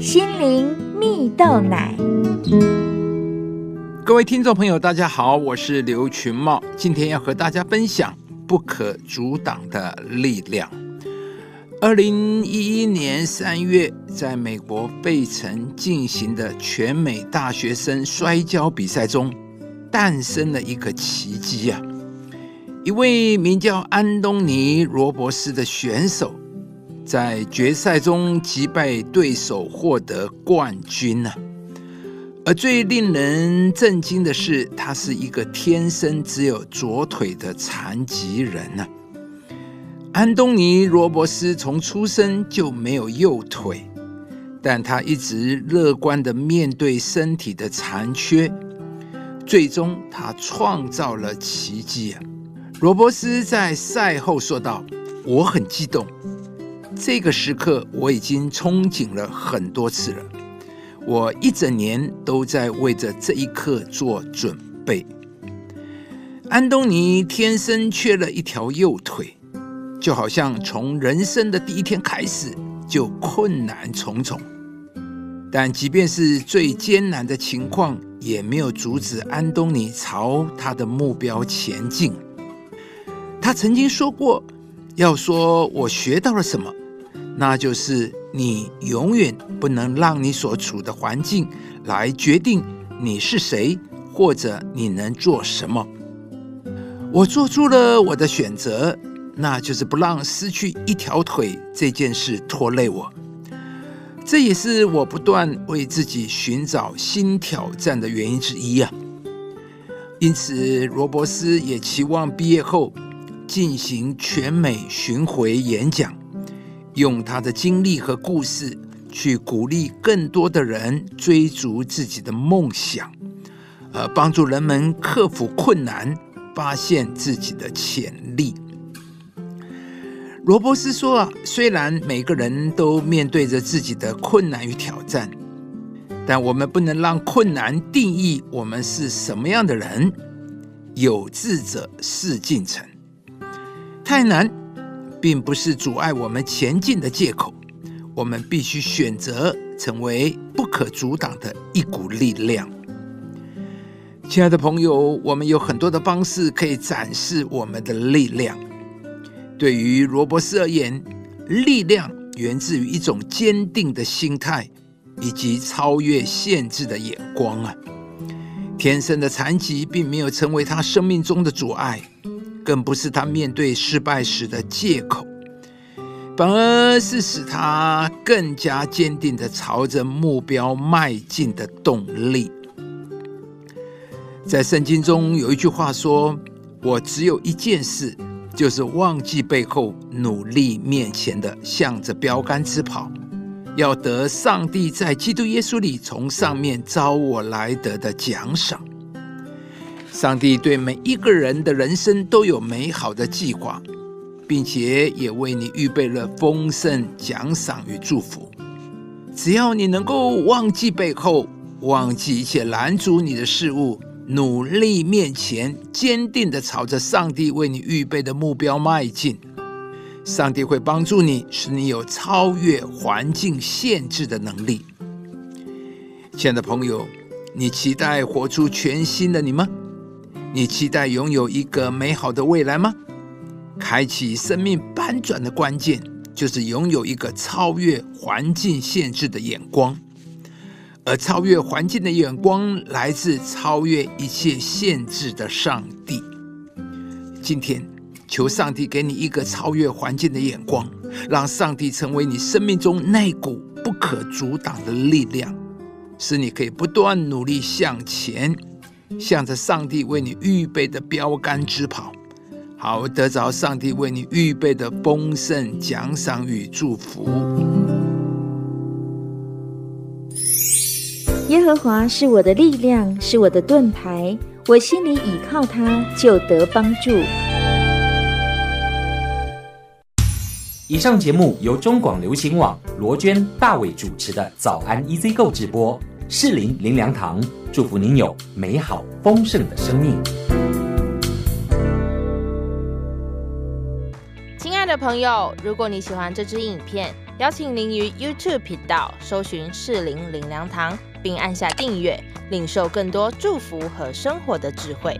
心灵蜜豆奶。各位听众朋友，大家好，我是刘群茂，今天要和大家分享不可阻挡的力量。二零一一年三月，在美国费城进行的全美大学生摔跤比赛中，诞生了一个奇迹啊！一位名叫安东尼·罗伯斯的选手。在决赛中击败对手，获得冠军呢。而最令人震惊的是，他是一个天生只有左腿的残疾人呢。安东尼·罗伯斯从出生就没有右腿，但他一直乐观的面对身体的残缺，最终他创造了奇迹啊！罗伯斯在赛后说道：“我很激动。”这个时刻我已经憧憬了很多次了，我一整年都在为着这一刻做准备。安东尼天生缺了一条右腿，就好像从人生的第一天开始就困难重重。但即便是最艰难的情况，也没有阻止安东尼朝他的目标前进。他曾经说过：“要说我学到了什么。”那就是你永远不能让你所处的环境来决定你是谁，或者你能做什么。我做出了我的选择，那就是不让失去一条腿这件事拖累我。这也是我不断为自己寻找新挑战的原因之一啊。因此，罗伯斯也期望毕业后进行全美巡回演讲。用他的经历和故事去鼓励更多的人追逐自己的梦想，呃，帮助人们克服困难，发现自己的潜力。罗伯斯说：“啊，虽然每个人都面对着自己的困难与挑战，但我们不能让困难定义我们是什么样的人。有志者事竟成，太难。”并不是阻碍我们前进的借口，我们必须选择成为不可阻挡的一股力量。亲爱的朋友，我们有很多的方式可以展示我们的力量。对于罗伯斯而言，力量源自于一种坚定的心态以及超越限制的眼光啊！天生的残疾并没有成为他生命中的阻碍。更不是他面对失败时的借口，反而是使他更加坚定的朝着目标迈进的动力。在圣经中有一句话说：“我只有一件事，就是忘记背后，努力面前的，向着标杆直跑，要得上帝在基督耶稣里从上面招我来得的奖赏。”上帝对每一个人的人生都有美好的计划，并且也为你预备了丰盛奖赏与祝福。只要你能够忘记背后，忘记一切拦阻你的事物，努力面前，坚定的朝着上帝为你预备的目标迈进，上帝会帮助你，使你有超越环境限制的能力。亲爱的朋友，你期待活出全新的你吗？你期待拥有一个美好的未来吗？开启生命翻转的关键，就是拥有一个超越环境限制的眼光，而超越环境的眼光来自超越一切限制的上帝。今天，求上帝给你一个超越环境的眼光，让上帝成为你生命中那股不可阻挡的力量，使你可以不断努力向前。向着上帝为你预备的标杆直跑，好得着上帝为你预备的丰盛奖赏与祝福。耶和华是我的力量，是我的盾牌，我心里倚靠他，就得帮助。以上节目由中广流行网罗娟、大伟主持的早安 EZ 购直播，士林林良堂。祝福您有美好丰盛的生命。亲爱的朋友，如果你喜欢这支影片，邀请您于 YouTube 频道搜寻“士林林良堂”，并按下订阅，领受更多祝福和生活的智慧。